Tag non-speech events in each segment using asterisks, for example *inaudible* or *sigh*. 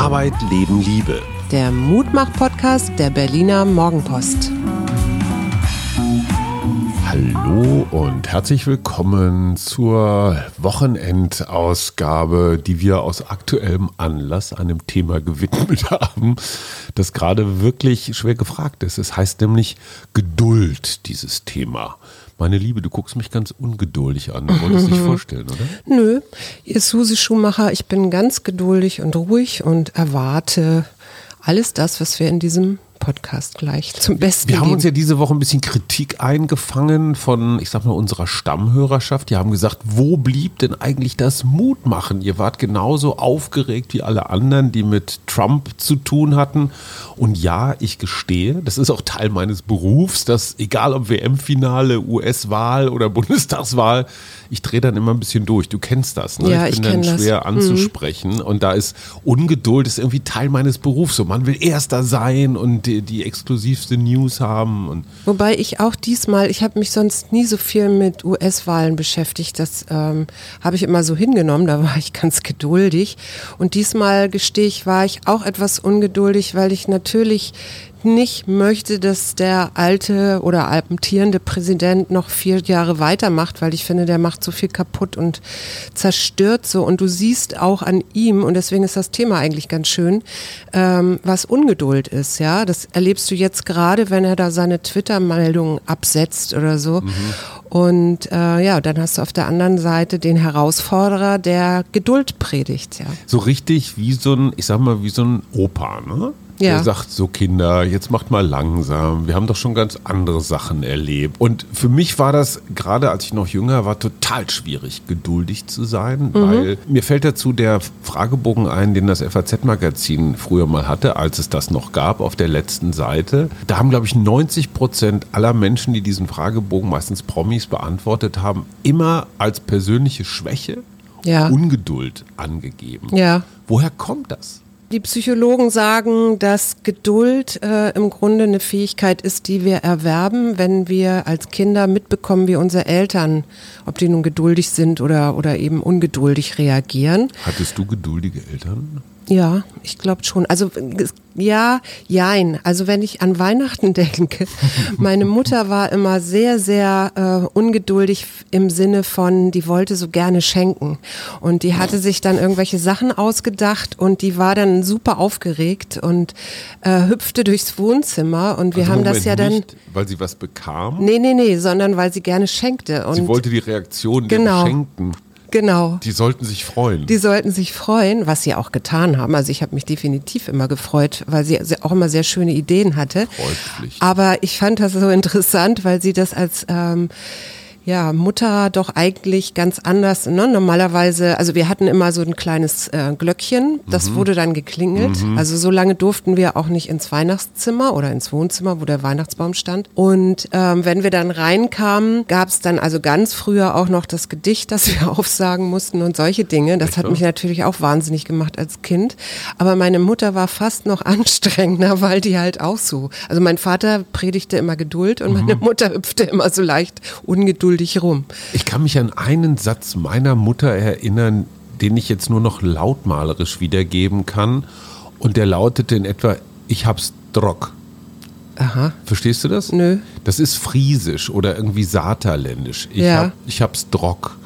Arbeit, Leben, Liebe. Der Mutmach-Podcast der Berliner Morgenpost. Hallo und herzlich willkommen zur Wochenendausgabe, die wir aus aktuellem Anlass einem Thema gewidmet *laughs* haben, das gerade wirklich schwer gefragt ist. Es heißt nämlich Geduld, dieses Thema. Meine Liebe, du guckst mich ganz ungeduldig an. Du wolltest dich *laughs* vorstellen, oder? Nö, ihr ist Susi Schumacher. Ich bin ganz geduldig und ruhig und erwarte alles das, was wir in diesem Podcast gleich zum Besten Wir haben geben. uns ja diese Woche ein bisschen Kritik eingefangen von, ich sag mal, unserer Stammhörerschaft. Die haben gesagt, wo blieb denn eigentlich das Mutmachen? Ihr wart genauso aufgeregt wie alle anderen, die mit Trump zu tun hatten. Und ja, ich gestehe, das ist auch Teil meines Berufs, dass egal ob WM-Finale, US-Wahl oder Bundestagswahl, ich drehe dann immer ein bisschen durch. Du kennst das, ne? Ja, ich bin ich dann kenn das. schwer anzusprechen. Und da ist Ungeduld ist irgendwie Teil meines Berufs. So, man will Erster sein und die, die exklusivste News haben. Und Wobei ich auch diesmal, ich habe mich sonst nie so viel mit US-Wahlen beschäftigt. Das ähm, habe ich immer so hingenommen, da war ich ganz geduldig. Und diesmal gestehe ich, war ich auch etwas ungeduldig, weil ich natürlich nicht möchte, dass der alte oder amtierende Präsident noch vier Jahre weitermacht, weil ich finde, der macht so viel kaputt und zerstört so. Und du siehst auch an ihm, und deswegen ist das Thema eigentlich ganz schön, ähm, was Ungeduld ist. Ja, das erlebst du jetzt gerade, wenn er da seine Twitter-Meldungen absetzt oder so. Und äh, ja, dann hast du auf der anderen Seite den Herausforderer, der Geduld predigt. Ja. so richtig wie so ein, ich sag mal, wie so ein Opa, ne? Ja. Der sagt so, Kinder, jetzt macht mal langsam. Wir haben doch schon ganz andere Sachen erlebt. Und für mich war das, gerade als ich noch jünger war, total schwierig, geduldig zu sein, weil mir fällt dazu der Fragebogen ein, den das FAZ-Magazin früher mal hatte, als es das noch gab, auf der letzten Seite. Da haben, glaube ich, 90 Prozent aller Menschen, die diesen Fragebogen, meistens Promis, beantwortet haben, immer als persönliche Schwäche Ja. Ungeduld angegeben. Ja. Woher kommt das? Die Psychologen sagen, dass Geduld äh, im Grunde eine Fähigkeit ist, die wir erwerben, wenn wir als Kinder mitbekommen, wie unsere Eltern, ob die nun geduldig sind oder, oder eben ungeduldig reagieren. Hattest du geduldige Eltern? Ja, ich glaube schon. Also ja, jein. Also wenn ich an Weihnachten *laughs* denke, meine Mutter war immer sehr, sehr äh, ungeduldig im Sinne von, die wollte so gerne schenken. Und die hatte sich dann irgendwelche Sachen ausgedacht und die war dann super aufgeregt und äh, hüpfte durchs Wohnzimmer. Und wir Also haben Moment, das ja dann. Nicht, weil sie was bekam. Nee, nee, nee, sondern weil sie gerne schenkte. Und sie wollte die Reaktion der Genau. Genau. Die sollten sich freuen. Die sollten sich freuen, was sie auch getan haben. Also ich habe mich definitiv immer gefreut, weil sie auch immer sehr schöne Ideen hatte. Freudpflicht. Aber ich fand das so interessant, weil sie das als ähm, ja, Mutter doch eigentlich ganz anders. Ne? Normalerweise, also wir hatten immer so ein kleines äh, Glöckchen, das wurde dann geklingelt. Also so lange durften wir auch nicht ins Weihnachtszimmer oder ins Wohnzimmer, wo der Weihnachtsbaum stand. Und ähm, wenn wir dann reinkamen, gab es dann also ganz früher auch noch das Gedicht, das wir *laughs* aufsagen mussten und solche Dinge. Das hat mich natürlich auch wahnsinnig gemacht als Kind. Aber meine Mutter war fast noch *laughs* anstrengender, weil die halt auch so. Also mein Vater predigte immer Geduld und meine Mutter hüpfte immer so leicht ungeduldig rum. Ich kann mich an einen Satz meiner Mutter erinnern, den ich jetzt nur noch lautmalerisch wiedergeben kann. Und der lautete in etwa, ich hab's Drock. Aha. Verstehst du das? Nö. Das ist friesisch oder irgendwie saterländisch. Ich, Ja. hab, ich hab's Drock.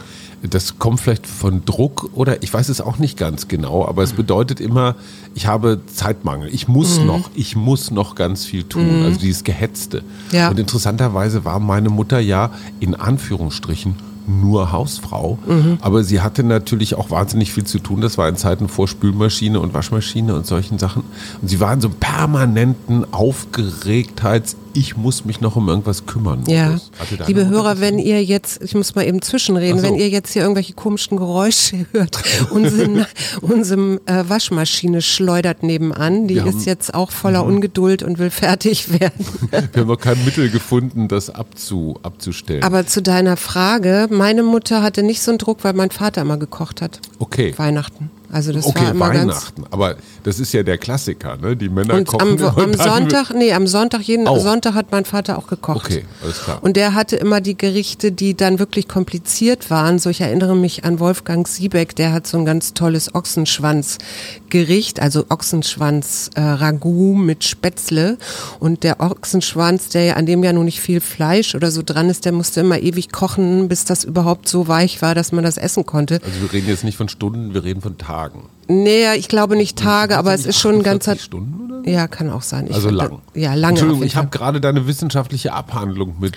Das kommt vielleicht von Druck oder ich weiß es auch nicht ganz genau, aber es bedeutet immer, ich habe Zeitmangel. Ich muss Mhm. noch, ich muss noch ganz viel tun. Also dieses Gehetzte. Ja. Und interessanterweise war meine Mutter ja in Anführungsstrichen nur Hausfrau, Mhm. aber sie hatte natürlich auch wahnsinnig viel zu tun. Das war in Zeiten vor Spülmaschine und Waschmaschine und solchen Sachen. Und sie war in so einem permanenten Aufgeregtheits, ich muss mich noch um irgendwas kümmern. Ja, liebe Hörer, wenn ihr jetzt, ich muss mal eben zwischenreden, so. wenn ihr jetzt hier irgendwelche komischen Geräusche *laughs* hört, unsere, unsere äh, Waschmaschine schleudert nebenan, die Wir haben- ist jetzt auch voller Ungeduld und will fertig *laughs* werden. Wir haben noch kein Mittel gefunden, das abzu, abzustellen. Aber zu deiner Frage, meine Mutter hatte nicht so einen Druck, weil mein Vater immer gekocht hat. okay. Weihnachten. Also das okay, war immer ganz Weihnachten. Aber das ist ja der Klassiker, ne? Die Männer und kochen. am, *laughs* am und dann Sonntag, nee, am Sonntag, jeden Auch. Sonntag hat mein Vater auch gekocht. Okay, alles klar. Und der hatte immer die Gerichte, die dann wirklich kompliziert waren. So, ich erinnere mich an Wolfgang Siebeck, der hat so ein ganz tolles Ochsenschwanzgericht, also Ochsenschwanz äh, mit Spätzle. Und der Ochsenschwanz, der ja an dem ja nur nicht viel Fleisch oder so dran ist, der musste immer ewig kochen, bis das überhaupt so weich war, dass man das essen konnte. Also wir reden jetzt nicht von Stunden, wir reden von Tagen sagen. Nee, ich glaube nicht Tage, aber es ist schon ein ganzer. 48 Stunden oder? Ja, kann auch sein. Ich Also lang. Ja, lange. Entschuldigung, ich habe gerade deine wissenschaftliche Abhandlung mit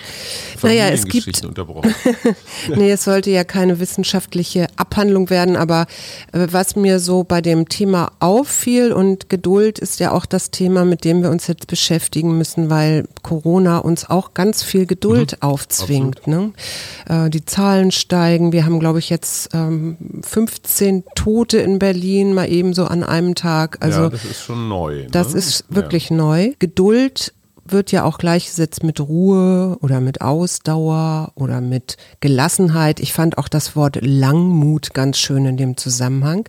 Naja, es gibt- unterbrochen. *laughs* Nee, es sollte ja keine wissenschaftliche Abhandlung werden, aber äh, was mir so bei dem Thema auffiel und Geduld ist ja auch das Thema, mit dem wir uns jetzt beschäftigen müssen, weil Corona uns auch ganz viel Geduld aufzwingt. Ne? Äh, die Zahlen steigen. Wir haben, glaube ich, jetzt ähm, 15 Tote in Berlin mal eben so an einem Tag. Also ja, das ist schon neu. das ne? ist wirklich neu. Geduld wird ja auch gleichgesetzt mit Ruhe oder mit Ausdauer oder mit Gelassenheit. Ich fand auch das Wort Langmut ganz schön in dem Zusammenhang.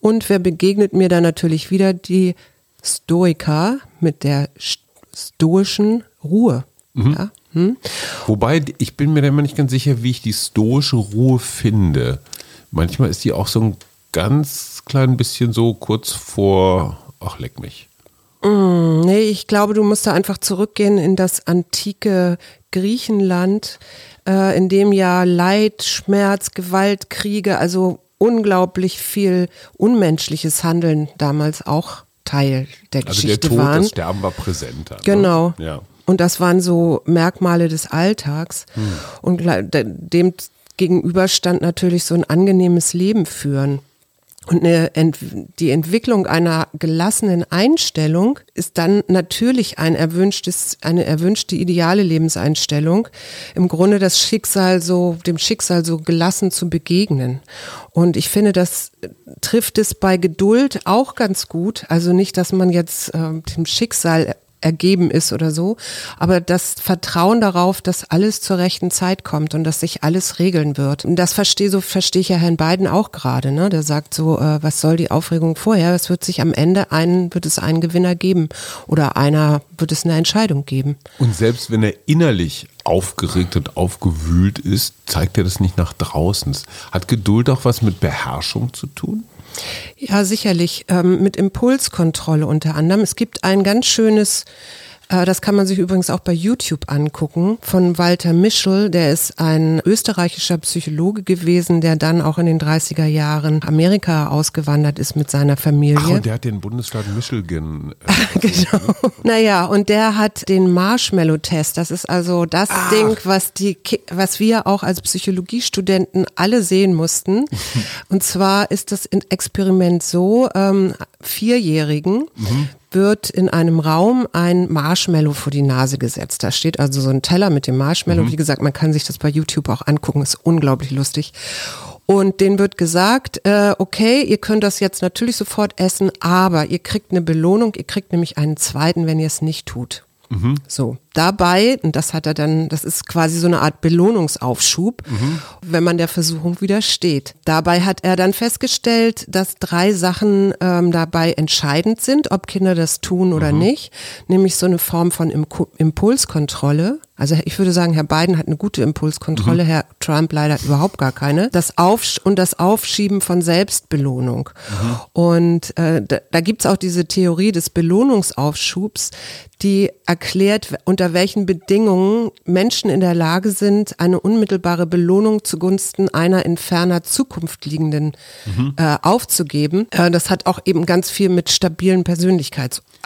Und wer begegnet mir da natürlich wieder die Stoiker mit der st- stoischen Ruhe. Ja? Hm? Ja. Wobei, ich bin mir da immer nicht ganz sicher, wie ich die stoische Ruhe finde. Manchmal ist die auch so ein ganz klein bisschen so kurz vor, ach leck mich. Nee, ich glaube, du musst da einfach zurückgehen in das antike Griechenland, äh, in dem ja Leid, Schmerz, Gewalt, Kriege, also unglaublich viel unmenschliches Handeln damals auch Teil der Also der Geschichte Tod, waren. das Sterben war präsenter. Genau. Ne? Ja. Und das waren so Merkmale des Alltags. Hm. Und dem gegenüber stand natürlich so ein angenehmes Leben führen. Und eine Ent die Entwicklung einer gelassenen Einstellung ist dann natürlich ein erwünschtes, eine erwünschte ideale Lebenseinstellung. Im Grunde das Schicksal so, dem Schicksal so gelassen zu begegnen. Und ich finde, das trifft es bei Geduld auch ganz gut. Also nicht, dass man jetzt ähm, dem Schicksal ergeben ist oder so, aber das Vertrauen darauf, dass alles zur rechten Zeit kommt und dass sich alles regeln wird. Und das verstehe so verstehe ich ja Herrn Biden auch gerade, ne? Der sagt so, äh, was soll die Aufregung vorher? Es wird sich am Ende einen wird es einen Gewinner geben oder einer wird es eine Entscheidung geben. Und selbst wenn er innerlich aufgeregt und aufgewühlt ist, zeigt er das nicht nach draußen. Hat Geduld auch was mit Beherrschung zu tun? Ja, sicherlich. Ähm, mit Impulskontrolle unter anderem. Es gibt ein ganz schönes, das kann man sich übrigens auch bei YouTube angucken, von Walter Mischel. Der ist ein österreichischer Psychologe gewesen, der dann auch in den 30er Jahren Amerika ausgewandert ist mit seiner Familie. Ach, und der hat den Bundesstaat Michigan. Äh, *laughs* Genau. Naja, und der hat den Marshmallow-Test. Das ist also das Ding, was die, was wir auch als Psychologiestudenten alle sehen mussten. *laughs* und zwar ist das Experiment so: ähm, Vierjährigen wird in einem Raum ein Marshmallow vor die Nase gesetzt. Da steht also so ein Teller mit dem Marshmallow. Wie gesagt, man kann sich das bei YouTube auch angucken. Ist unglaublich lustig. Und denen wird gesagt, äh, okay, ihr könnt das jetzt natürlich sofort essen, aber ihr kriegt eine Belohnung, ihr kriegt nämlich einen zweiten, wenn ihr es nicht tut. So, dabei, und das hat er dann, das ist quasi so eine Art Belohnungsaufschub, wenn man der Versuchung widersteht. Dabei hat er dann festgestellt, dass drei Sachen ähm, dabei entscheidend sind, ob Kinder das tun oder nicht, nämlich so eine Form von Impulskontrolle. Also ich würde sagen, Herr Biden hat eine gute Impulskontrolle, Herr Trump leider überhaupt gar keine. Das Aufsch und das Aufschieben von Selbstbelohnung. Und äh, da, da gibt's auch diese Theorie des Belohnungsaufschubs, die erklärt, unter welchen Bedingungen Menschen in der Lage sind, eine unmittelbare Belohnung zugunsten einer in ferner Zukunft liegenden äh, aufzugeben. Äh, das hat auch eben ganz viel mit stabilen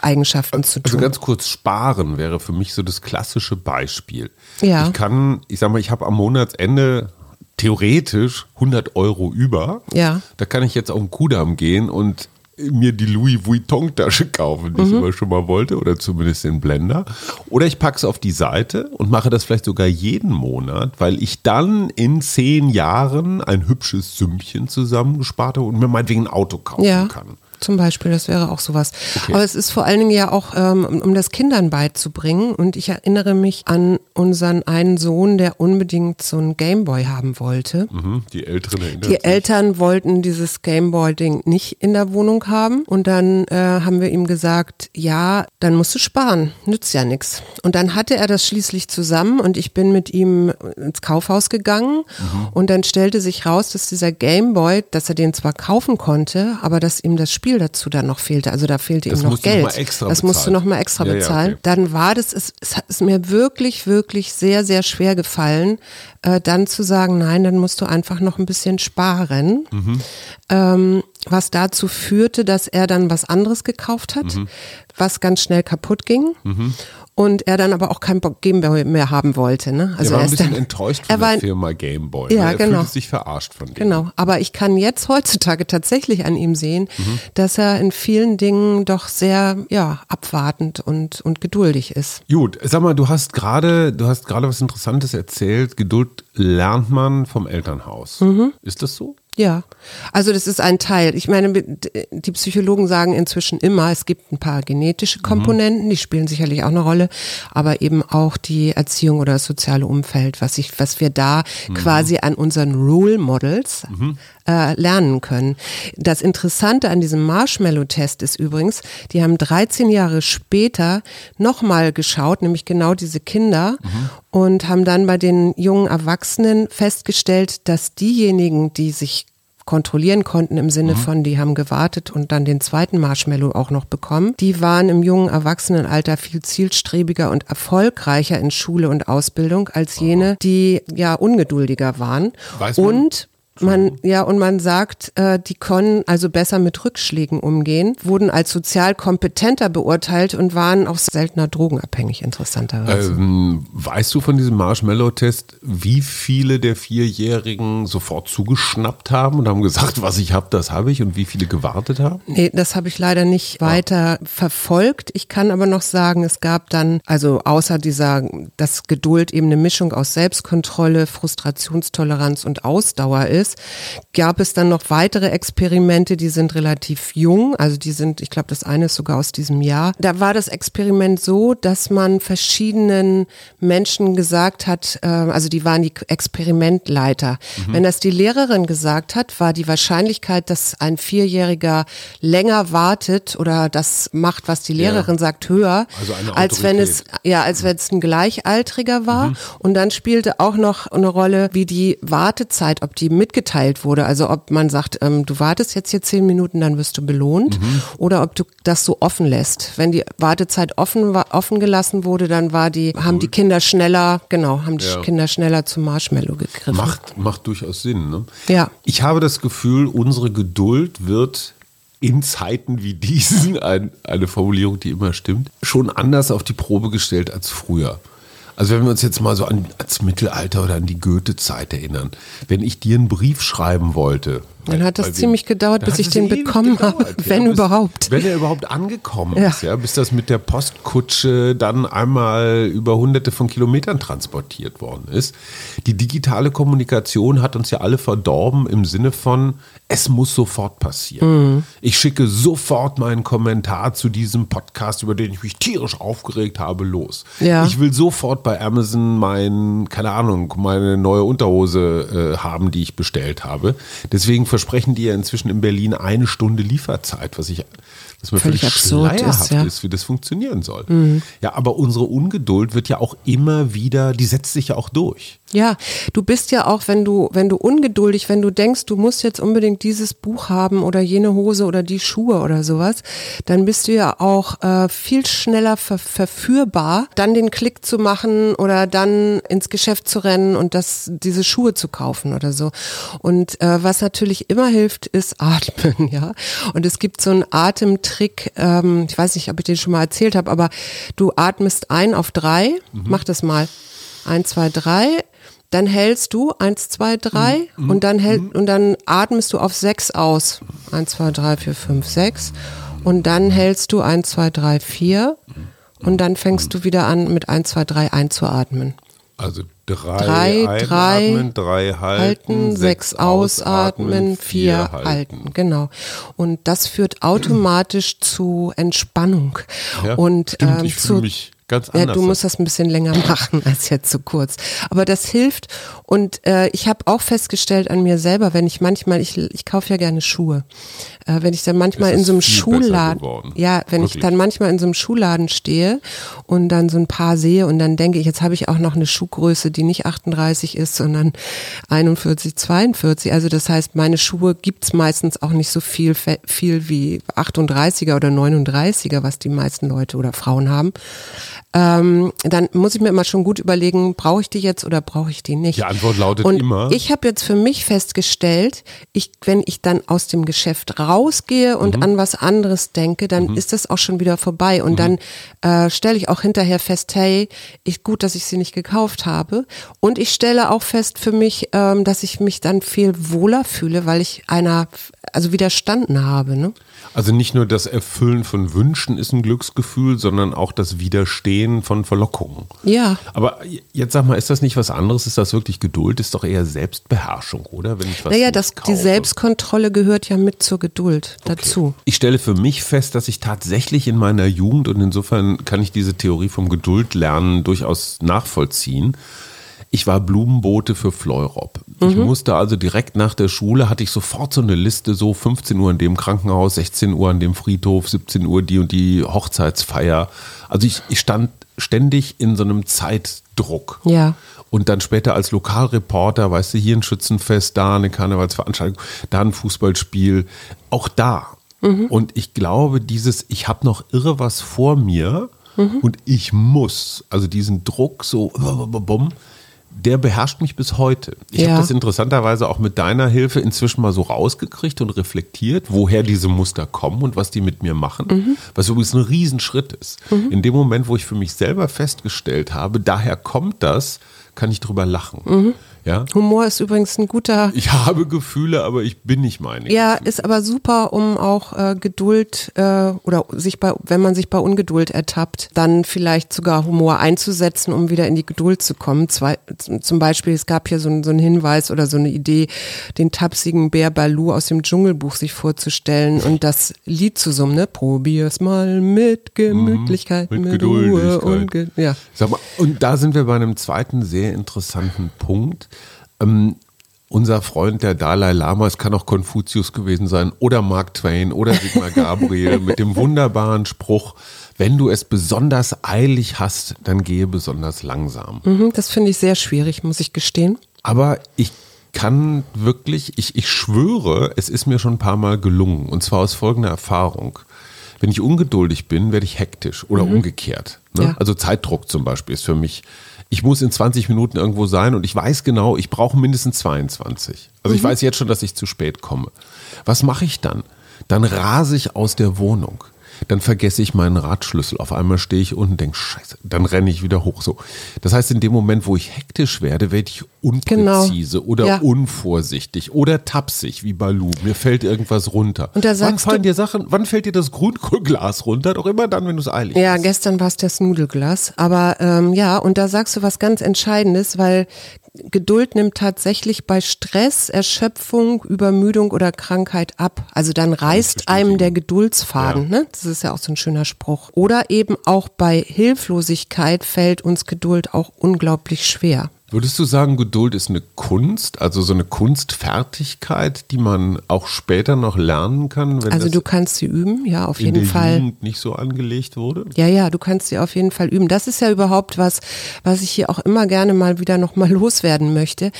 Persönlichkeitseigenschaften zu Also tun. ganz kurz, sparen wäre für mich so das klassische Beispiel. Ja. Ich kann, ich sag mal, ich habe am Monatsende theoretisch 100 Euro über. Ja. Da kann ich jetzt auf den Kudamm gehen und mir die Louis Vuitton Tasche kaufen, die ich immer schon mal wollte oder zumindest den Blender. Oder ich packe es auf die Seite und mache das vielleicht sogar jeden Monat, weil ich dann in zehn Jahren ein hübsches Sümmchen zusammengespart habe und mir meinetwegen ein Auto kaufen Ja. kann. Zum Beispiel, das wäre auch sowas. Okay. Aber es ist vor allen Dingen ja auch, ähm, um das Kindern beizubringen. Und ich erinnere mich an unseren einen Sohn, der unbedingt so ein Gameboy haben wollte. Mhm, die Älteren erinnern Die. Eltern wollten dieses Gameboy-Ding nicht in der Wohnung haben. Und dann äh, haben wir ihm gesagt, ja, dann musst du sparen, nützt ja nichts. Und dann hatte er das schließlich zusammen und ich bin mit ihm ins Kaufhaus gegangen mhm. und dann stellte sich raus, dass dieser Gameboy, dass er den zwar kaufen konnte, aber dass ihm das Spiel dazu dann noch fehlte. Also da fehlte das ihm noch Geld. Das bezahlen. musst du noch mal extra ja, bezahlen. Ja, okay. Dann war das, es, es ist mir wirklich, wirklich sehr, sehr schwer gefallen, äh, dann zu sagen, nein, dann musst du einfach noch ein bisschen sparen. Mhm. Ähm, was dazu führte, dass er dann was anderes gekauft hat, mhm. was ganz schnell kaputt ging. Mhm und er dann aber auch kein Gameboy mehr haben wollte. Ne? Also er war ein bisschen dann, enttäuscht von der Firma Gameboy. Ja, ne? er genau. fühlte sich verarscht von dem. Genau, aber ich kann jetzt heutzutage tatsächlich an ihm sehen, mhm. dass er in vielen Dingen doch sehr ja, abwartend und, und geduldig ist. Gut, sag mal, du hast gerade, du hast gerade was Interessantes erzählt. Geduld lernt man vom Elternhaus. Mhm. Ist das so? Ja, also das ist ein Teil. Ich meine, die Psychologen sagen inzwischen immer, es gibt ein paar genetische mhm. Komponenten, die spielen sicherlich auch eine Rolle, aber eben auch die Erziehung oder das soziale Umfeld, was ich, was wir da mhm. quasi an unseren Role Models mhm. Äh, lernen können. Das Interessante an diesem Marshmallow-Test ist übrigens, die haben 13 Jahre später nochmal geschaut, nämlich genau diese Kinder mhm. und haben dann bei den jungen Erwachsenen festgestellt, dass diejenigen, die sich kontrollieren konnten im Sinne mhm. von, die haben gewartet und dann den zweiten Marshmallow auch noch bekommen. Die waren im jungen Erwachsenenalter viel zielstrebiger und erfolgreicher in Schule und Ausbildung als jene, die ja ungeduldiger waren. Und man, ja, und man sagt, äh, die können also besser mit Rückschlägen umgehen, wurden als sozial kompetenter beurteilt und waren auch seltener drogenabhängig, interessanterweise. Ähm, weißt du von diesem Marshmallow-Test, wie viele der Vierjährigen sofort zugeschnappt haben und haben gesagt, was ich habe, das habe ich und wie viele gewartet haben? Nee, das habe ich leider nicht ah. weiter verfolgt. Ich kann aber noch sagen, es gab dann, also außer dieser, dass Geduld eben eine Mischung aus Selbstkontrolle, Frustrationstoleranz und Ausdauer ist, ist, gab es dann noch weitere Experimente, die sind relativ jung, also die sind, ich glaube, das eine ist sogar aus diesem Jahr. Da war das Experiment so, dass man verschiedenen Menschen gesagt hat, äh, also die waren die Experimentleiter. Mhm. Wenn das die Lehrerin gesagt hat, war die Wahrscheinlichkeit, dass ein Vierjähriger länger wartet oder das macht, was die Lehrerin ja. sagt, höher, also als wenn es ja, als wenn es ein Gleichaltriger war. Mhm. Und dann spielte auch noch eine Rolle, wie die Wartezeit, ob die mitgebracht mitgeteilt wurde. Also ob man sagt, ähm, du wartest jetzt hier zehn Minuten, dann wirst du belohnt, mhm. oder ob du das so offen lässt. Wenn die Wartezeit offen war, offen gelassen wurde, dann war die, haben die Kinder schneller, genau, haben die ja. Kinder schneller zum Marshmallow gegriffen. Macht, macht durchaus Sinn. Ne? Ja. Ich habe das Gefühl, unsere Geduld wird in Zeiten wie diesen, *laughs* ein, eine Formulierung, die immer stimmt, schon anders auf die Probe gestellt als früher. Also wenn wir uns jetzt mal so an, ans Mittelalter oder an die Goethe-Zeit erinnern, wenn ich dir einen Brief schreiben wollte, dann hat das ziemlich gedauert, bis ich den bekommen habe, wenn ja, überhaupt. Wenn er überhaupt angekommen ja. ist, ja, bis das mit der Postkutsche dann einmal über hunderte von Kilometern transportiert worden ist. Die digitale Kommunikation hat uns ja alle verdorben im Sinne von, es muss sofort passieren. Mhm. Ich schicke sofort meinen Kommentar zu diesem Podcast, über den ich mich tierisch aufgeregt habe, los. Ja. Ich will sofort bei Amazon mein, keine Ahnung, meine neue Unterhose äh, haben, die ich bestellt habe. Deswegen versprechen die ja inzwischen in Berlin eine Stunde Lieferzeit, was ich was mir völlig, völlig absurd ist, ja. ist, wie das funktionieren soll. Mhm. Ja, aber unsere Ungeduld wird ja auch immer wieder, die setzt sich ja auch durch. Ja, du bist ja auch, wenn du, wenn du ungeduldig, wenn du denkst, du musst jetzt unbedingt dieses Buch haben oder jene Hose oder die Schuhe oder sowas, dann bist du ja auch äh, viel schneller ver verführbar, dann den Klick zu machen oder dann ins Geschäft zu rennen und das, diese Schuhe zu kaufen oder so. Und äh, was natürlich immer hilft, ist atmen, ja. Und es gibt so einen Atemtrick, ähm, ich weiß nicht, ob ich den schon mal erzählt habe, aber du atmest ein auf drei, mhm. mach das mal. Eins, zwei, drei dann hältst du eins, zwei, drei mhm. und dann hält, mhm. und dann atmest du auf sechs aus. Eins, zwei, drei, vier, fünf, sechs. Und dann hältst du eins, zwei, drei, vier. Und dann fängst du wieder an, mit eins, zwei, drei einzuatmen. Also drei, Drei, einatmen, drei drei halten, halten, sechs ausatmen, vier halten. Genau. Und das führt automatisch zu Entspannung. Ja, und stimmt, ähm, ich zu, ganz ja, anders. du musst das ein bisschen länger *laughs* machen als jetzt so kurz. Aber das hilft. Und äh, ich habe auch festgestellt an mir selber, wenn ich manchmal, ich, ich kaufe ja gerne Schuhe, äh, wenn ich dann manchmal in so einem Schuhladen, ja, wenn ich Wirklich. dann manchmal in so einem Schuhladen stehe und dann so ein paar sehe und dann denke ich, jetzt habe ich auch noch eine Schuhgröße, die nicht 38 ist, sondern 41, 42. Also das heißt, meine Schuhe gibt's meistens auch nicht so viel, viel wie 38er oder 39er, was die meisten Leute oder Frauen haben. Ähm, dann muss ich mir immer schon gut überlegen, brauche ich die jetzt oder brauche ich die nicht? Die Antwort lautet und immer. Ich habe jetzt für mich festgestellt, ich, wenn ich dann aus dem Geschäft rausgehe und Mhm. an was anderes denke, dann ist das auch schon wieder vorbei. Und dann äh, stelle ich auch hinterher fest, hey, ich, gut, dass ich sie nicht gekauft habe. Und ich stelle auch fest für mich, ähm, dass ich mich dann viel wohler fühle, weil ich einer, also widerstanden habe. Ne? Also nicht nur das Erfüllen von Wünschen ist ein Glücksgefühl, sondern auch das Widerstehen von Verlockungen. Ja. Aber jetzt sag mal, ist das nicht was anderes? Ist das wirklich Geduld? Ist doch eher Selbstbeherrschung, oder? Wenn ich was Naja, das, die. Selbstkontrolle gehört ja mit zur Geduld dazu. Ich stelle für mich fest, dass ich tatsächlich in meiner Jugend und insofern kann ich diese Theorie vom Geduldlernen durchaus nachvollziehen. Ich war Blumenbote für Fleurop. Ich musste also direkt nach der Schule, hatte ich sofort so eine Liste, so 15 Uhr in dem Krankenhaus, 16 Uhr an dem Friedhof, 17 Uhr die und die Hochzeitsfeier. Also ich, ich stand ständig in so einem Zeitdruck. Ja. Und dann später als Lokalreporter, weißt du, hier ein Schützenfest, da eine Karnevalsveranstaltung, da ein Fußballspiel, auch da. Und ich glaube, dieses, ich habe noch irre was vor mir und ich muss, also diesen Druck so, bumm, der beherrscht mich bis heute. Ich Ja. habe das interessanterweise auch mit deiner Hilfe inzwischen mal so rausgekriegt und reflektiert, woher diese Muster kommen und was die mit mir machen. Was übrigens ein Riesenschritt ist. In dem Moment, wo ich für mich selber festgestellt habe, daher kommt das, kann ich drüber lachen. Ja? Humor ist übrigens ein guter *laughs* Ich habe Gefühle, aber ich bin nicht meine. Ja, ist aber super, um auch äh, Geduld äh, oder sich bei, wenn man sich bei Ungeduld ertappt, dann vielleicht sogar Humor einzusetzen, um wieder in die Geduld zu kommen. Zwei, zum Beispiel, es gab hier so, ein- so einen Hinweis oder so eine Idee, den tapsigen Bär Balu aus dem Dschungelbuch sich vorzustellen und das Lied zu summen, ne? Probier's mal mit Gemütlichkeit, Mhm, mit mit, Ruhe und ja. Sag mal, und da sind wir bei einem zweiten sehr interessanten Punkt. Ähm, unser Freund, der Dalai Lama, es kann auch Konfuzius gewesen sein oder Mark Twain oder Sigmar *laughs* Gabriel mit dem wunderbaren Spruch, wenn du es besonders eilig hast, dann gehe besonders langsam. Mhm, das finde ich sehr schwierig, muss ich gestehen. Aber ich kann wirklich, ich, ich schwöre, es ist mir schon ein paar Mal gelungen. Und zwar aus folgender Erfahrung. Wenn ich ungeduldig bin, werde ich hektisch oder umgekehrt. Ne? Ja. Also Zeitdruck zum Beispiel ist für mich, ich muss in 20 Minuten irgendwo sein und ich weiß genau, ich brauche mindestens 22. Also ich weiß jetzt schon, dass ich zu spät komme. Was mache ich dann? Dann rase ich aus der Wohnung. Dann vergesse ich meinen Radschlüssel. Auf einmal stehe ich unten und denke, scheiße, dann renne ich wieder hoch. So. Das heißt, in dem Moment, wo ich hektisch werde, werde ich unpräzise oder Ja. unvorsichtig oder tapsig, wie Balu. Mir fällt irgendwas runter. Und da wann fallen du- dir Sachen, wann fällt dir das Grünkohlglas runter? Doch immer dann, wenn du es eilig Ja, hast. gestern war es das Nudelglas. Aber ähm, ja, und da sagst du was ganz Entscheidendes, weil Geduld nimmt tatsächlich bei Stress, Erschöpfung, Übermüdung oder Krankheit ab. Also dann reißt einem der Geduldsfaden. Ne? Das ist ja auch so ein schöner Spruch. Oder eben auch bei Hilflosigkeit fällt uns Geduld auch unglaublich schwer. Würdest du sagen, Geduld ist eine Kunst, also so eine Kunstfertigkeit, die man auch später noch lernen kann, wenn Also du kannst sie üben, ja, auf jeden Fall. Jugend nicht so angelegt wurde? Ja, ja, du kannst sie auf jeden Fall üben. Das ist ja überhaupt was, was ich hier auch immer gerne mal wieder nochmal *laughs* loswerden möchte.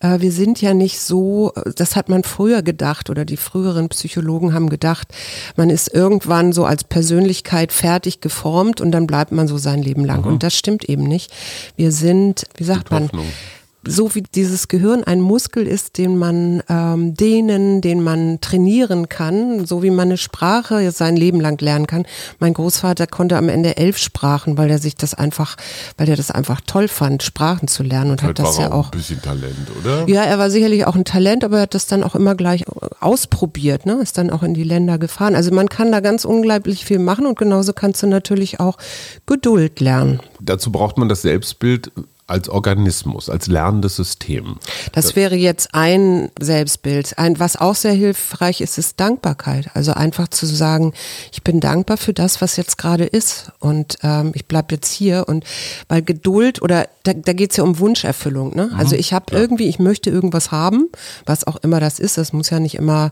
Äh, wir sind ja nicht so, das hat man früher gedacht oder die früheren Psychologen haben gedacht, man ist irgendwann so als Persönlichkeit fertig geformt und dann bleibt man so sein Leben lang. Und das stimmt eben nicht. Wir sind, wie sagt man, Hoffnung. so wie dieses Gehirn ein Muskel ist, den man ähm, dehnen, den man trainieren kann, so wie man eine Sprache sein Leben lang lernen kann. Mein Großvater konnte am Ende elf Sprachen, weil er sich das einfach, weil er das einfach toll fand, Sprachen zu lernen und hat Vielleicht das war ja auch auch. ein bisschen Talent, oder? Ja, er war sicherlich auch ein Talent, aber er hat das dann auch immer gleich ausprobiert, ne? Ist dann auch in die Länder gefahren. Also man kann da ganz unglaublich viel machen und genauso kannst du natürlich auch Geduld lernen. Dazu braucht man das Selbstbild als Organismus, als lernendes System. Das wäre jetzt ein Selbstbild. Ein, was auch sehr hilfreich ist, ist Dankbarkeit. Also einfach zu sagen, ich bin dankbar für das, was jetzt gerade ist und ähm, ich bleib jetzt hier und weil Geduld oder da, da geht es ja um Wunscherfüllung. Ne? Also mhm. ich habe irgendwie, ich möchte irgendwas haben, was auch immer das ist. Das muss ja nicht immer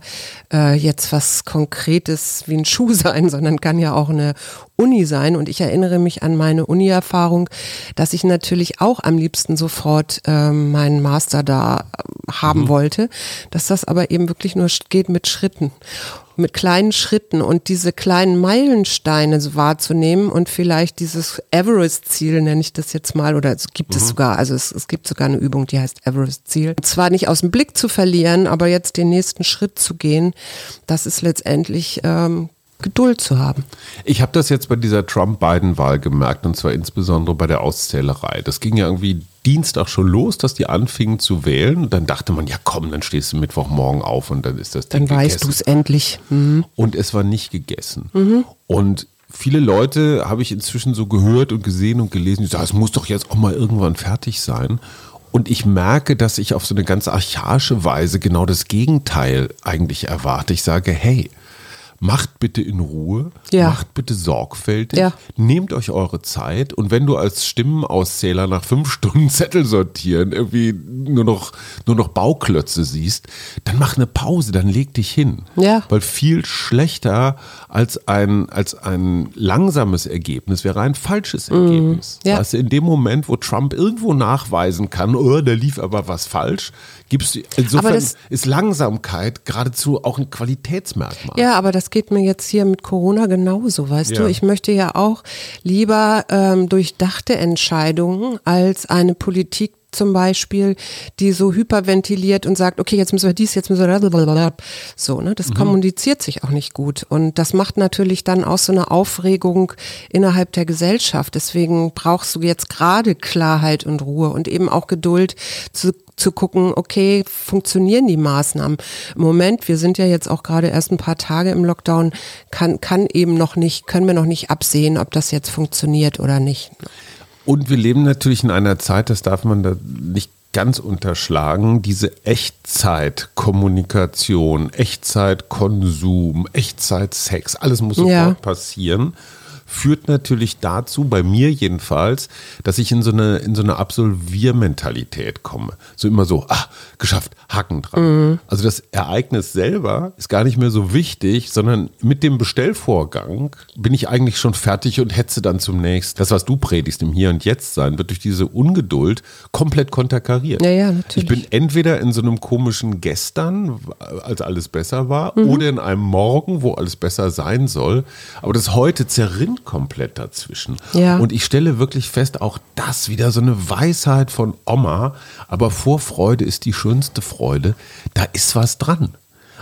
äh, jetzt was Konkretes wie ein Schuh *laughs* sein, sondern kann ja auch eine Uni sein. Und ich erinnere mich an meine Uni-Erfahrung, dass ich natürlich auch am liebsten sofort ähm, meinen Master da äh, haben mhm. wollte, dass das aber eben wirklich nur geht mit Schritten mit kleinen Schritten und diese kleinen Meilensteine so wahrzunehmen und vielleicht dieses Everest-Ziel, nenne ich das jetzt mal, oder es gibt mhm. es sogar, also es, es gibt sogar eine Übung, die heißt Everest-Ziel. Zwar nicht aus dem Blick zu verlieren, aber jetzt den nächsten Schritt zu gehen, das ist letztendlich ähm, Geduld zu haben. Ich habe das jetzt bei dieser Trump-Biden-Wahl gemerkt und zwar insbesondere bei der Auszählerei. Das ging ja irgendwie Dienstag schon los, dass die anfingen zu wählen und dann dachte man, ja komm, dann stehst du Mittwochmorgen auf und dann ist das Ding Dann weißt du es endlich. Mhm. Und es war nicht gegessen. Mhm. Und viele Leute habe ich inzwischen so gehört und gesehen und gelesen, die sagen, es muss doch jetzt auch mal irgendwann fertig sein. Und ich merke, dass ich auf so eine ganz archaische Weise genau das Gegenteil eigentlich erwarte. Ich sage, hey, macht bitte in Ruhe, ja. macht bitte sorgfältig, ja. nehmt euch eure Zeit und wenn du als Stimmenauszähler nach fünf Stunden *laughs* Zettel sortieren irgendwie nur noch, nur noch Bauklötze siehst, dann mach eine Pause, dann leg dich hin. Ja. Weil viel schlechter als ein, als ein langsames Ergebnis wäre ein falsches mhm. Ergebnis. Mhm. Ja. Du, in dem Moment, wo Trump irgendwo nachweisen kann, oh, da lief aber was falsch, gibst insofern ist Langsamkeit geradezu auch ein Qualitätsmerkmal. Ja, aber das geht mir jetzt hier mit Corona genauso, weißt ja. du? Ich möchte ja auch lieber ähm, durchdachte Entscheidungen als eine Politik, zum Beispiel, die so hyperventiliert und sagt, okay, jetzt müssen wir dies, jetzt müssen wir das, so, ne? Das mhm. kommuniziert sich auch nicht gut. Und das macht natürlich dann auch so eine Aufregung innerhalb der Gesellschaft. Deswegen brauchst du jetzt gerade Klarheit und Ruhe und eben auch Geduld zu zu gucken, okay, funktionieren die Maßnahmen? Im Moment, wir sind ja jetzt auch gerade erst ein paar Tage im Lockdown, kann, kann eben noch nicht, können wir noch nicht absehen, ob das jetzt funktioniert oder nicht. Und wir leben natürlich in einer Zeit, das darf man da nicht ganz unterschlagen, diese Echtzeitkommunikation, Echtzeitkonsum, Echtzeitsex, alles muss sofort ja. passieren führt natürlich dazu, bei mir jedenfalls, dass ich in so eine, in so eine Absolviermentalität komme. So immer so, ah, geschafft, Haken dran. Mhm. Also das Ereignis selber ist gar nicht mehr so wichtig, sondern mit dem Bestellvorgang bin ich eigentlich schon fertig und hetze dann zum nächsten. Das, was du predigst im Hier und Jetzt sein, wird durch diese Ungeduld komplett konterkariert. Ja, ja, natürlich. Ich bin entweder in so einem komischen Gestern, als alles besser war, mhm. oder in einem Morgen, wo alles besser sein soll. Aber das heute zerrinnt komplett dazwischen. Ja. Und ich stelle wirklich fest, auch das wieder so eine Weisheit von Oma, aber Vorfreude ist die schönste Freude. Da ist was dran.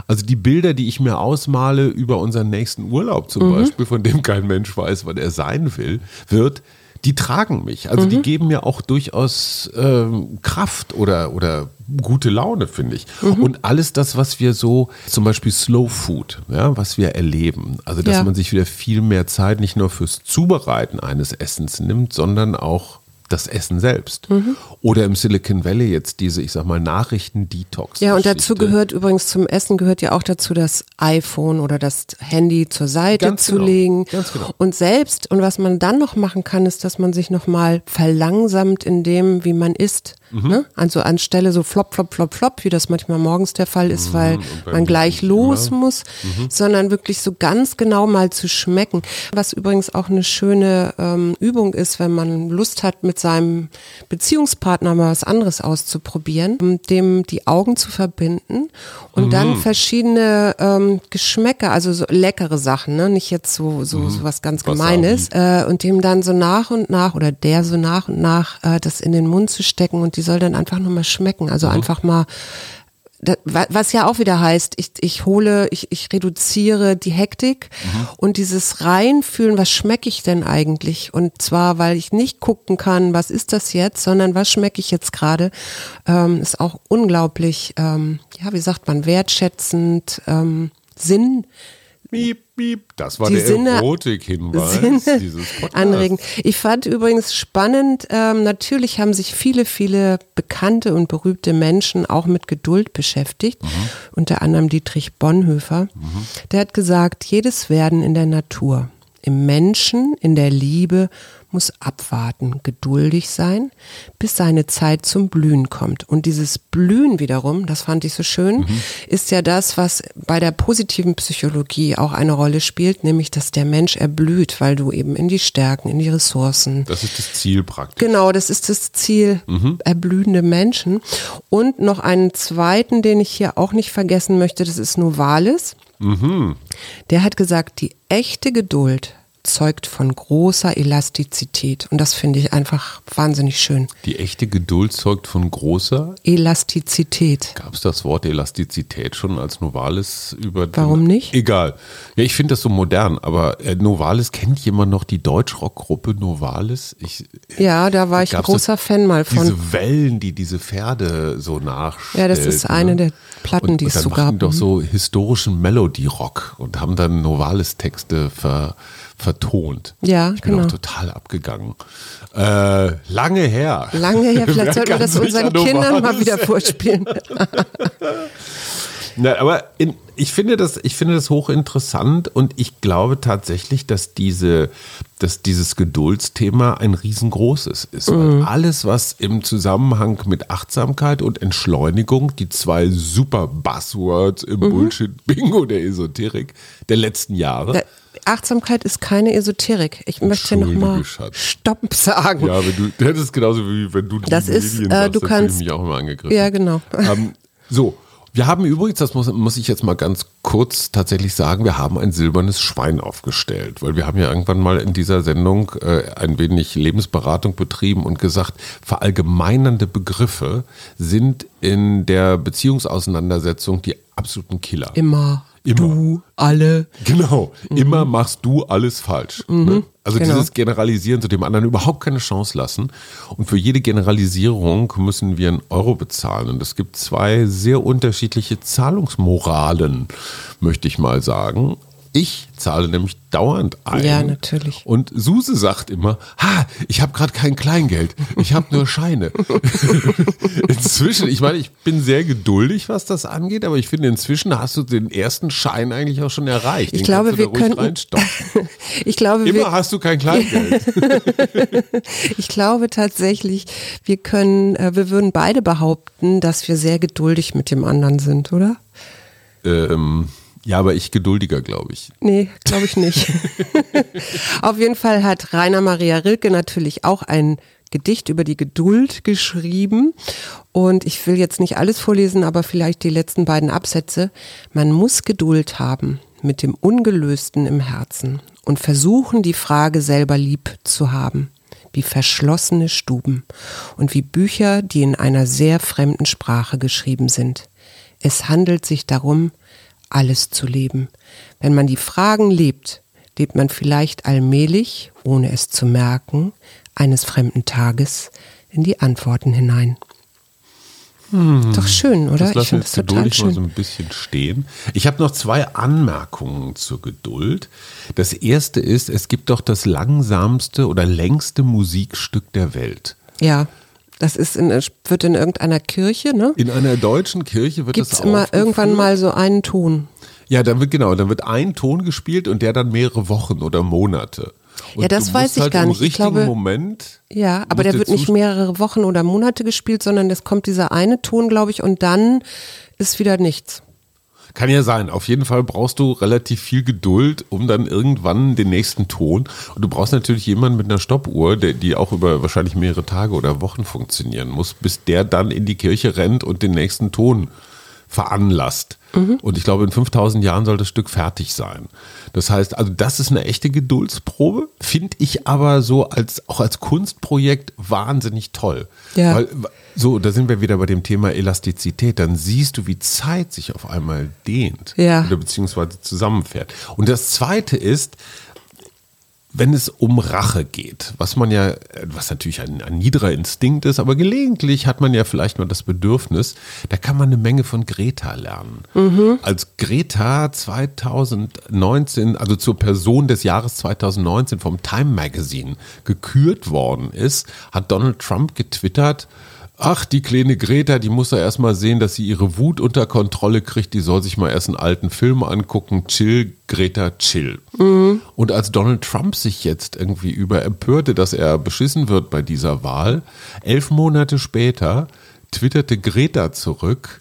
Also die Bilder, die ich mir ausmale über unseren nächsten Urlaub zum mhm. Beispiel, von dem kein Mensch weiß, wann er sein will, wird, die tragen mich. Also mhm. die geben mir auch durchaus ähm, Kraft oder, oder gute Laune, finde ich. Mhm. Und alles das, was wir so, zum Beispiel Slow Food, ja, was wir erleben. Also, dass ja. man sich wieder viel mehr Zeit nicht nur fürs Zubereiten eines Essens nimmt, sondern auch das Essen selbst. Mhm. Oder im Silicon Valley jetzt diese, ich sag mal, Nachrichten-Detox. Ja, und dazu gehört übrigens zum Essen gehört ja auch dazu, das iPhone oder das Handy zur Seite Ganz zu genau. legen. Ganz genau. Und selbst, und was man dann noch machen kann, ist, dass man sich nochmal verlangsamt in dem, wie man isst. Mhm. Ne? Also anstelle so flop, flop, flop, flop, wie das manchmal morgens der Fall ist, mhm. weil man gleich los immer. muss, mhm. sondern wirklich so ganz genau mal zu schmecken. Was übrigens auch eine schöne ähm, Übung ist, wenn man Lust hat, mit seinem Beziehungspartner mal was anderes auszuprobieren, um dem die Augen zu verbinden und dann mhm. verschiedene ähm, Geschmäcker, also so leckere Sachen, ne? nicht jetzt so, so, mhm. so was ganz Gemeines, äh, und dem dann so nach und nach oder der so nach und nach äh, das in den Mund zu stecken und die soll dann einfach nur mal schmecken. Also mhm. einfach mal was ja auch wieder heißt, ich, ich hole, ich, ich reduziere die Hektik mhm. und dieses Reinfühlen, was schmecke ich denn eigentlich? Und zwar, weil ich nicht gucken kann, was ist das jetzt, sondern was schmecke ich jetzt gerade, ähm, ist auch unglaublich, ähm, ja, wie sagt man, wertschätzend, ähm, Sinn, Miep, miep. Das war Die der Sinne- Erotik-Hinweis Sinne dieses Podcasts. anregen. Ich fand übrigens spannend, ähm, natürlich haben sich viele, viele bekannte und berühmte Menschen auch mit Geduld beschäftigt. Mhm. Unter anderem Dietrich Bonhoeffer. Der hat gesagt, jedes Werden in der Natur, im Menschen, in der Liebe muss abwarten, geduldig sein, bis seine Zeit zum Blühen kommt. Und dieses Blühen wiederum, das fand ich so schön, Mhm. ist ja das, was bei der positiven Psychologie auch eine Rolle spielt, nämlich dass der Mensch erblüht, weil du eben in die Stärken, in die Ressourcen, Das ist das Ziel praktisch. Genau, das ist das Ziel, erblühende Menschen. Und noch einen zweiten, den ich hier auch nicht vergessen möchte, das ist Novalis. Der hat gesagt, die echte Geduld zeugt von großer Elastizität. Und das finde ich einfach wahnsinnig schön. Die echte Geduld zeugt von großer. Elastizität. Gab es das Wort Elastizität schon als Novalis über. Warum nicht? Egal. Ja, ich finde das so modern, aber äh, Novalis kennt jemand noch die Deutschrockgruppe Novalis? Ich, Ja, da war ich Gab's großer Fan mal von. Diese Wellen, die diese Pferde so nachstellen. Ja, das ist eine der Platten, und, die es so gab. die doch so historischen Melody-Rock und haben dann Novalis-Texte ver, vertont. Ja, ich bin genau. auch total abgegangen. Äh, lange her. Lange her, vielleicht *laughs* sollten wir das unseren Kindern mal wieder vorspielen. *laughs* Na, aber in, ich finde das, ich finde das hochinteressant und ich glaube tatsächlich, dass diese, dass dieses Geduldsthema ein riesengroßes ist. Weil alles, was im Zusammenhang mit Achtsamkeit und Entschleunigung, die zwei super Buzzwords im Bullshit-Bingo der Esoterik der letzten Jahre. Der- Achtsamkeit ist keine Esoterik. Ich möchte noch mal Entschuldige, Schatz. Stopp sagen. ja, wenn du, das ist genauso wie wenn du Das ist, äh, du kannst- ich mich auch immer angegriffen. Ja, genau. Ähm, so, wir haben übrigens, das muss, muss ich jetzt mal ganz kurz tatsächlich sagen, wir haben ein silbernes Schwein aufgestellt, weil wir haben ja irgendwann mal in dieser Sendung äh, ein wenig Lebensberatung betrieben und gesagt, verallgemeinernde Begriffe sind in der Beziehungsauseinandersetzung die absoluten Killer. Immer. Immer. Du, alle. Genau, immer machst du alles falsch. ne? Also genau. dieses Generalisieren zu dem anderen überhaupt keine Chance lassen. Und für jede Generalisierung müssen wir einen Euro bezahlen. Und es gibt zwei sehr unterschiedliche Zahlungsmoralen, möchte ich mal sagen. Ich zahle nämlich dauernd ein. Ja, natürlich. Und Suse sagt immer, ha, ich habe gerade kein Kleingeld, ich habe nur Scheine. *laughs* inzwischen, ich meine, ich bin sehr geduldig, was das angeht, aber ich finde, inzwischen hast du den ersten Schein eigentlich auch schon erreicht. Ich Den glaube, kannst du wir reinstopfen. *laughs* Ich glaube, Immer hast du kein Kleingeld. *laughs* ich glaube tatsächlich, wir können, äh, wir würden beide behaupten, dass wir sehr geduldig mit dem anderen sind, oder? ähm, ja, aber ich geduldiger, glaube ich. Nee, glaube ich nicht. *laughs* Auf jeden Fall hat Rainer Maria Rilke natürlich auch ein Gedicht über die Geduld geschrieben. Und ich will jetzt nicht alles vorlesen, aber vielleicht die letzten beiden Absätze. Man muss Geduld haben mit dem Ungelösten im Herzen und versuchen, die Frage selber lieb zu haben, wie verschlossene Stuben und wie Bücher, die in einer sehr fremden Sprache geschrieben sind. Es handelt sich darum, alles zu leben. Wenn man die Fragen lebt, lebt man vielleicht allmählich, ohne es zu merken, eines fremden Tages in die Antworten hinein. Doch schön, oder? Das ich finde das total geduldig mal so schön. ein bisschen stehen. Ich habe noch zwei Anmerkungen zur Geduld. Das erste ist, es gibt doch das langsamste oder längste Musikstück der Welt. Ja, das ist in, wird in irgendeiner Kirche, ne? In einer deutschen Kirche wird Gibt es das immer irgendwann mal so einen Ton. Ja, dann wird genau, dann wird ein Ton gespielt und der dann mehrere Wochen oder Monate. Und Ja, das weiß ich halt gar im nicht. Ich richtigen glaube- Moment. Ja, aber der wird nicht mehrere Wochen oder Monate gespielt, sondern es kommt dieser eine Ton, glaube ich, und dann ist wieder nichts. Kann ja sein. Auf jeden Fall brauchst du relativ viel Geduld, um dann irgendwann den nächsten Ton. Und du brauchst natürlich jemanden mit einer Stoppuhr, der, die auch über wahrscheinlich mehrere Tage oder Wochen funktionieren muss, bis der dann in die Kirche rennt und den nächsten Ton veranlasst. Und ich glaube, in 5000 Jahren soll das Stück fertig sein. Das heißt, also das ist eine echte Geduldsprobe, finde ich aber so als, auch als Kunstprojekt wahnsinnig toll. Ja. Weil, so, da sind wir wieder bei dem Thema Elastizität. Dann siehst du, wie Zeit sich auf einmal dehnt Ja. oder beziehungsweise zusammenfährt. Und das Zweite ist, wenn es um Rache geht, was man ja, was natürlich ein, ein niederer Instinkt ist, aber gelegentlich hat man ja vielleicht mal das Bedürfnis, da kann man eine Menge von Greta lernen. Mhm. Als Greta 2019, also zur Person des Jahres 2019 vom Time Magazine gekürt worden ist, hat Donald Trump getwittert, Ach, die kleine Greta, die muss ja erstmal sehen, dass sie ihre Wut unter Kontrolle kriegt. Die soll sich mal erst einen alten Film angucken. Chill, Greta, chill. Mhm. Und als Donald Trump sich jetzt irgendwie über empörte, dass er beschissen wird bei dieser Wahl, elf Monate später twitterte Greta zurück,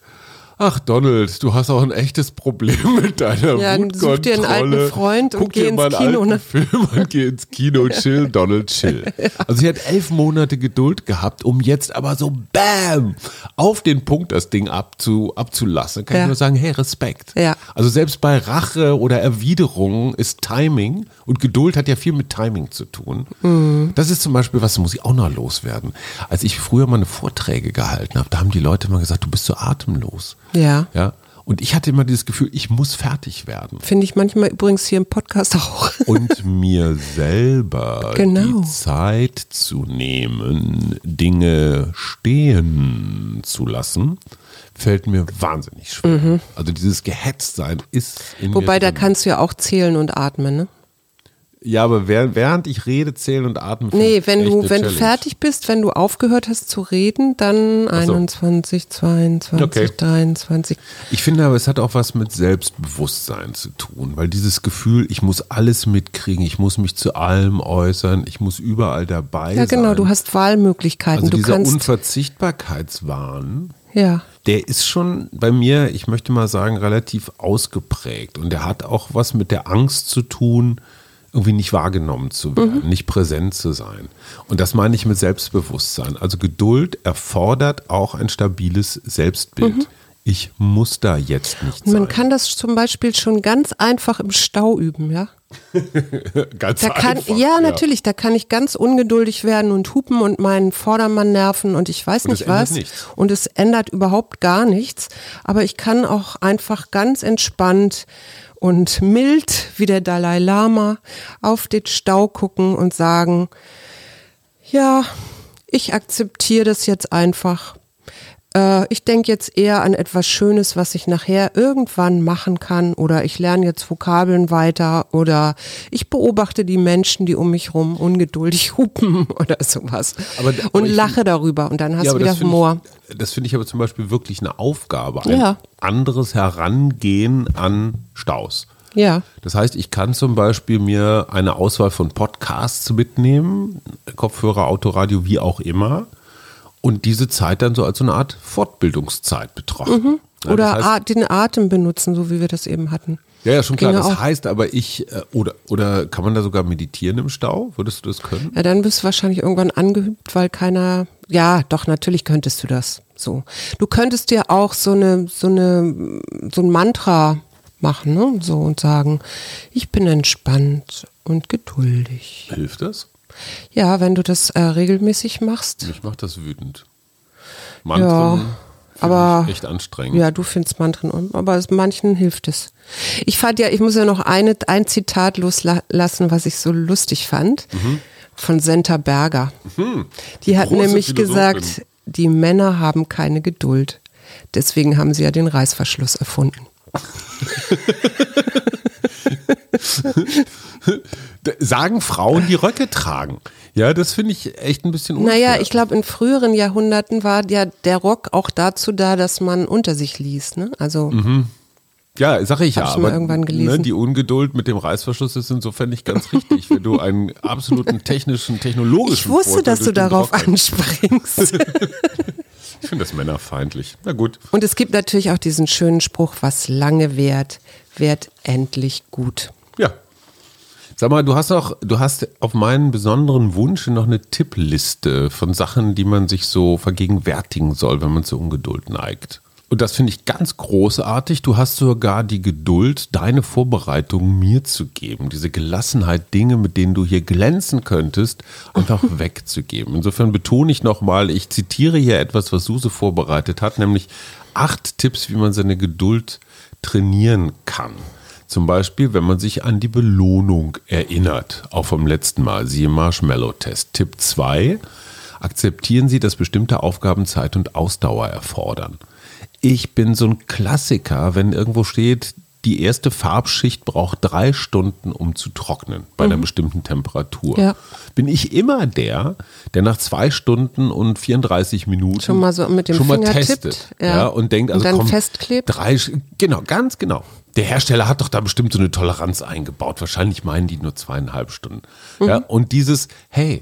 Ach Donald, du hast auch ein echtes Problem *laughs* mit deiner ja, Wutkontrolle. Such dir einen alten Freund und Guck geh ins Kino. Ne? Film und geh ins Kino, *laughs* chill, Donald, chill. Also sie hat elf Monate Geduld gehabt, um jetzt aber so BAM auf den Punkt das Ding abzu, abzulassen. Kann ja. ich nur sagen, hey, Respekt. Ja. Also selbst bei Rache oder Erwiderung ist Timing und Geduld hat ja viel mit Timing zu tun. Mhm. Das ist zum Beispiel was, muss ich auch noch loswerden. Als ich früher meine Vorträge gehalten habe, da haben die Leute immer gesagt, du bist so atemlos. Ja. Ja. Und ich hatte immer dieses Gefühl, ich muss fertig werden. Finde ich manchmal übrigens hier im Podcast auch. *laughs* Und mir selber genau. die Zeit zu nehmen, Dinge stehen zu lassen, fällt mir wahnsinnig schwer. Mhm. Also dieses Gehetztsein ist in Wobei, da kannst du ja auch zählen und atmen, ne? Ja, aber während ich rede, zählen und atmen. Nee, wenn du, wenn du fertig bist, wenn du aufgehört hast zu reden, dann so. 21, 22, okay. 23. Ich finde aber, es hat auch was mit Selbstbewusstsein zu tun, weil dieses Gefühl, ich muss alles mitkriegen, ich muss mich zu allem äußern, ich muss überall dabei sein. Ja, genau, sein. du hast Wahlmöglichkeiten. Also du dieser Unverzichtbarkeitswahn. Ja. Der ist schon bei mir, ich möchte mal sagen, relativ ausgeprägt. Und der hat auch was mit der Angst zu tun, irgendwie nicht wahrgenommen zu werden, mhm. nicht präsent zu sein. Und das meine ich mit Selbstbewusstsein. Also Geduld erfordert auch ein stabiles Selbstbild. Mhm. Ich muss da jetzt nicht sein. Man kann das zum Beispiel schon ganz einfach im Stau üben, ja? *laughs* ganz da kann, einfach. Ja, natürlich, ja. da kann ich ganz ungeduldig werden und hupen und meinen Vordermann nerven und ich weiß und nicht was. Nichts. Und es ändert überhaupt gar nichts. Aber ich kann auch einfach ganz entspannt und mild wie der Dalai Lama auf den Stau gucken und sagen, ja, ich akzeptiere das jetzt einfach. Äh, ich denke jetzt eher an etwas Schönes, was ich nachher irgendwann machen kann oder ich lerne jetzt Vokabeln weiter oder ich beobachte die Menschen, die um mich rum ungeduldig *laughs* hupen oder sowas aber, aber und lache find, darüber und dann hast ja, du wieder Humor. Ich, das finde ich aber zum Beispiel wirklich eine Aufgabe, ein ja. anderes Herangehen an Staus. Ja. Das heißt, ich kann zum Beispiel mir eine Auswahl von Podcasts mitnehmen, Kopfhörer, Autoradio, wie auch immer und diese Zeit dann so als so eine Art Fortbildungszeit betrachten. Mhm. Oder ja, das heißt, den Atem benutzen, so wie wir das eben hatten. Ja, ja, schon klar. das auch. heißt aber ich, äh, oder, oder kann man da sogar meditieren im Stau? Würdest du das können? Ja, dann bist du wahrscheinlich irgendwann angeübt, weil keiner, ja, doch, natürlich könntest du das so. Du könntest dir auch so eine, so eine, so ein Mantra machen, ne? So und sagen, ich bin entspannt und geduldig. Hilft das? Ja, wenn du das äh, regelmäßig machst. Mich macht das wütend. Mantren ja, aber echt anstrengend. Ja, du findest Mantren, aber es, manchen hilft es. Ich fand ja, ich muss ja noch eine, ein Zitat loslassen, was ich so lustig fand, mhm. von Senta Berger. Mhm. Die hat Große nämlich gesagt, die Männer haben keine Geduld. Deswegen haben sie ja den Reißverschluss erfunden. *laughs* *laughs* Sagen Frauen, die Röcke tragen. Ja, das finde ich echt ein bisschen unfair. Naja, ich glaube, in früheren Jahrhunderten war ja der Rock auch dazu da, dass man unter sich ließ. Ne? Also. Mhm. Ja, sage ich ja, aber irgendwann ne, gelesen. Ne, die Ungeduld mit dem Reißverschluss ist insofern nicht ganz richtig, wenn du einen absoluten technischen, technologischen Ich wusste, Vorteil dass du darauf anspringst. *laughs* ich finde das männerfeindlich. Na gut. Und es gibt natürlich auch diesen schönen Spruch, was lange währt, wird endlich gut. Ja. Sag mal, du hast auch, du hast auf meinen besonderen Wunsch noch eine Tippliste von Sachen, die man sich so vergegenwärtigen soll, wenn man zur Ungeduld neigt. Und das finde ich ganz großartig. Du hast sogar die Geduld, deine Vorbereitungen mir zu geben. Diese Gelassenheit, Dinge, mit denen du hier glänzen könntest, einfach *laughs* wegzugeben. Insofern betone ich nochmal, ich zitiere hier etwas, was Suse vorbereitet hat, nämlich acht Tipps, wie man seine Geduld trainieren kann. Zum Beispiel, wenn man sich an die Belohnung erinnert, auch vom letzten Mal, siehe Marshmallow-Test. Tipp 2, akzeptieren Sie, dass bestimmte Aufgaben Zeit und Ausdauer erfordern. Ich bin so ein Klassiker, wenn irgendwo steht, die erste Farbschicht braucht drei Stunden, um zu trocknen, bei einer bestimmten Temperatur. Ja. Bin ich immer der, der nach zwei Stunden und 34 Minuten Schon mal so mit dem schon mal Finger testet tippt, ja. ja. und denkt, Und also dann komm, festklebt? Drei, genau, ganz genau. Der Hersteller hat doch da bestimmt so eine Toleranz eingebaut. Wahrscheinlich meinen die nur zweieinhalb Stunden. Ja, Mhm. und dieses, hey,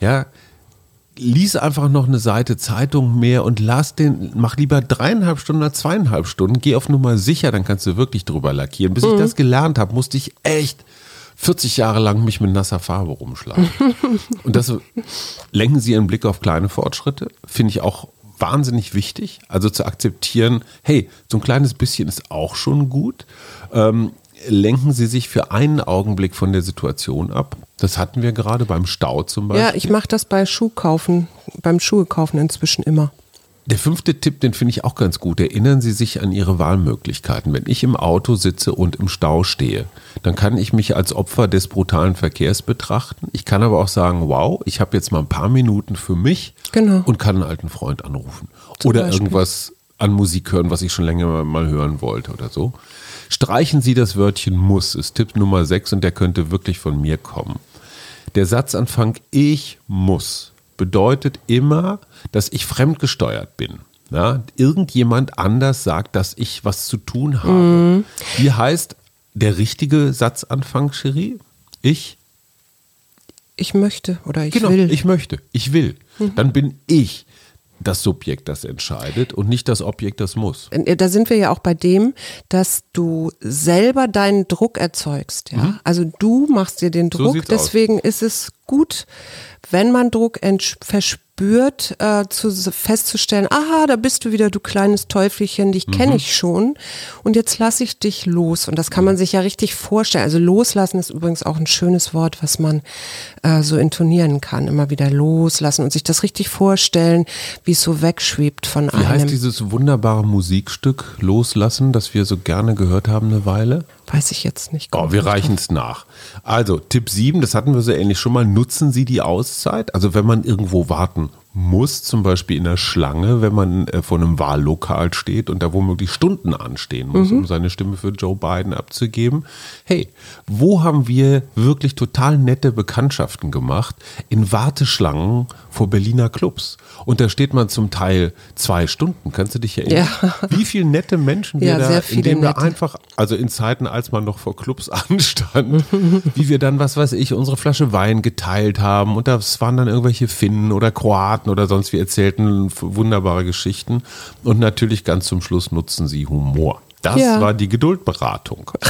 ja, lies einfach noch eine Seite Zeitung mehr und lass den, mach lieber dreieinhalb Stunden als zweieinhalb Stunden, geh auf Nummer sicher, dann kannst du wirklich drüber lackieren. Bis ich das gelernt habe, musste ich echt 40 Jahre lang mich mit nasser Farbe rumschlagen. *laughs* und das lenken Sie Ihren Blick auf kleine Fortschritte, finde ich auch wahnsinnig wichtig. Also zu akzeptieren, hey, so ein kleines bisschen ist auch schon gut. Ähm, lenken Sie sich für einen Augenblick von der Situation ab. Das hatten wir gerade beim Stau zum Beispiel. Ja, ich mache das bei Schuhkaufen, beim Schuhe kaufen inzwischen immer. Der fünfte Tipp, den finde ich auch ganz gut. Erinnern Sie sich an Ihre Wahlmöglichkeiten. Wenn ich im Auto sitze und im Stau stehe, dann kann ich mich als Opfer des brutalen Verkehrs betrachten. Ich kann aber auch sagen, wow, ich habe jetzt mal ein paar Minuten für mich Genau. und kann einen alten Freund anrufen. oder Beispiel. irgendwas an Musik hören, was ich schon länger mal hören wollte oder so. Streichen Sie das Wörtchen muss, ist Tipp Nummer 6 und der könnte wirklich von mir kommen. Der Satzanfang ich muss bedeutet immer, dass ich fremdgesteuert bin. Ja, irgendjemand anders sagt, dass ich was zu tun habe. Wie heißt der richtige Satzanfang, Cherie? Ich? Ich möchte oder ich genau, will. Mhm. ich möchte, ich will. Dann bin ich das Subjekt, das entscheidet und nicht das Objekt, das muss. Äh, Da sind wir ja auch bei dem, dass du selber deinen Druck erzeugst. Ja? Also du machst dir den Mhm. So Druck. sieht's aus. Deswegen ist es gut, wenn man Druck entsch- verspürt, äh, zu, festzustellen, aha, da bist du wieder, du kleines Teufelchen, dich Mhm. kenne ich schon und jetzt lasse ich dich los. Und das kann man sich ja richtig vorstellen. Also loslassen ist übrigens auch ein schönes Wort, was man äh, so intonieren kann. Immer wieder loslassen und sich das richtig vorstellen, wie es so wegschwebt von Wie einem. heißt dieses wunderbare Musikstück Loslassen, das wir so gerne gehört haben eine Weile? Weiß ich jetzt nicht. Oh, wir reichen es nach. Also, Tipp 7, das hatten wir so ähnlich schon mal. Nutzen Sie die Auszeit. Also, wenn man irgendwo warten muss, zum Beispiel in der Schlange, wenn man äh, vor einem Wahllokal steht und da womöglich Stunden anstehen muss, um seine Stimme für Joe Biden abzugeben. Hey, wo haben wir wirklich total nette Bekanntschaften gemacht? In Warteschlangen vor Berliner Clubs. Und da steht man zum Teil zwei Stunden. Kannst du dich erinnern? Ja. *laughs* Wie viele nette Menschen wir Ja, da, indem wir einfach, also in Zeiten, als man noch vor Clubs *laughs* anstand, wie wir dann, was weiß ich, unsere Flasche Wein geteilt haben und das waren dann irgendwelche Finnen oder Kroaten oder sonst wie erzählten wunderbare Geschichten und natürlich ganz zum Schluss nutzen sie Humor. Das Ja. war die Geduldberatung. *laughs*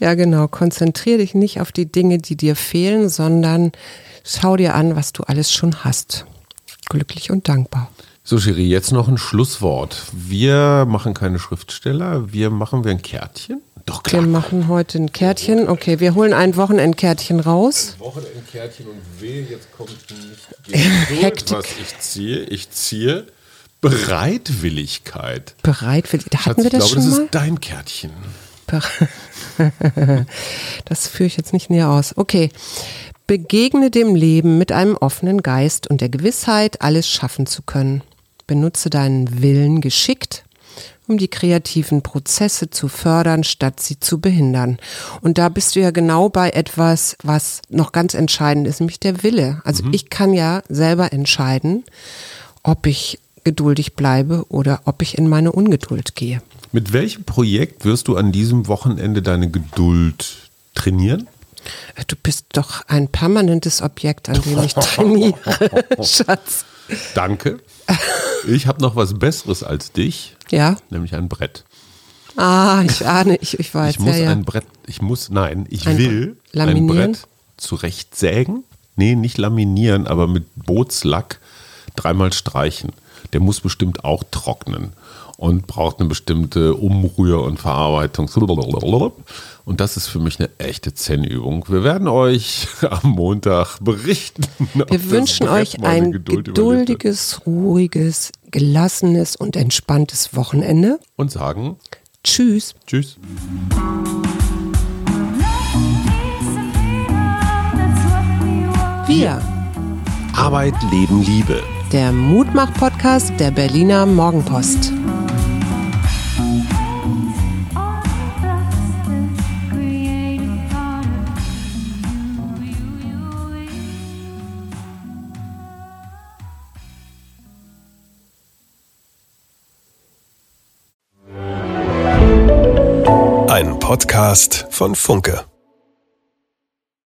Ja, genau. Konzentrier dich nicht auf die Dinge, die dir fehlen, sondern schau dir an, was du alles schon hast. Glücklich und dankbar. So, Cherie, jetzt noch ein Schlusswort. Wir machen keine Schriftsteller, wir machen wir ein Kärtchen. Doch Wir machen heute ein Kärtchen. Okay, wir holen ein Wochenendkärtchen raus. Wochenendkärtchen und weh, jetzt kommt nicht *laughs* Hektik. was ich ziehe. Ich ziehe Bereitwilligkeit. Bereit für Da Schatz, hatten wir ich das glaube, schon das mal? ist dein Kärtchen. *laughs* Das führe ich jetzt nicht näher aus. Okay. Begegne dem Leben mit einem offenen Geist und der Gewissheit, alles schaffen zu können. Benutze deinen Willen geschickt, um die kreativen Prozesse zu fördern, statt sie zu behindern. Und da bist du ja genau bei etwas, was noch ganz entscheidend ist, nämlich der Wille. Also ich kann ja selber entscheiden, ob ich geduldig bleibe oder ob ich in meine Ungeduld gehe. Mit welchem Projekt wirst du an diesem Wochenende deine Geduld trainieren? Du bist doch ein permanentes Objekt, an dem ich *laughs* trainiere, *laughs* Schatz. Danke. Ich habe noch was Besseres als dich, Ja? nämlich ein Brett. Ah, ich ahne, ich, ich weiß, Ich muss ja, ja. ein Brett, ich muss, nein, ich Ein will ein laminieren? Brett zurechtsägen. Nee, nicht laminieren, aber mit Bootslack dreimal streichen. Der muss bestimmt auch trocknen und braucht eine bestimmte Umrühr und Verarbeitung. Und das ist für mich eine echte Zen-Übung. Wir werden euch *laughs* am Montag berichten. Wir wünschen euch ein Geduld geduldiges, überlitten. ruhiges, gelassenes und entspanntes Wochenende. Und sagen Tschüss. Tschüss. Wir. Arbeit, Leben, Liebe. Der Mutmach-Podcast der Berliner Morgenpost. Podcast von Funke.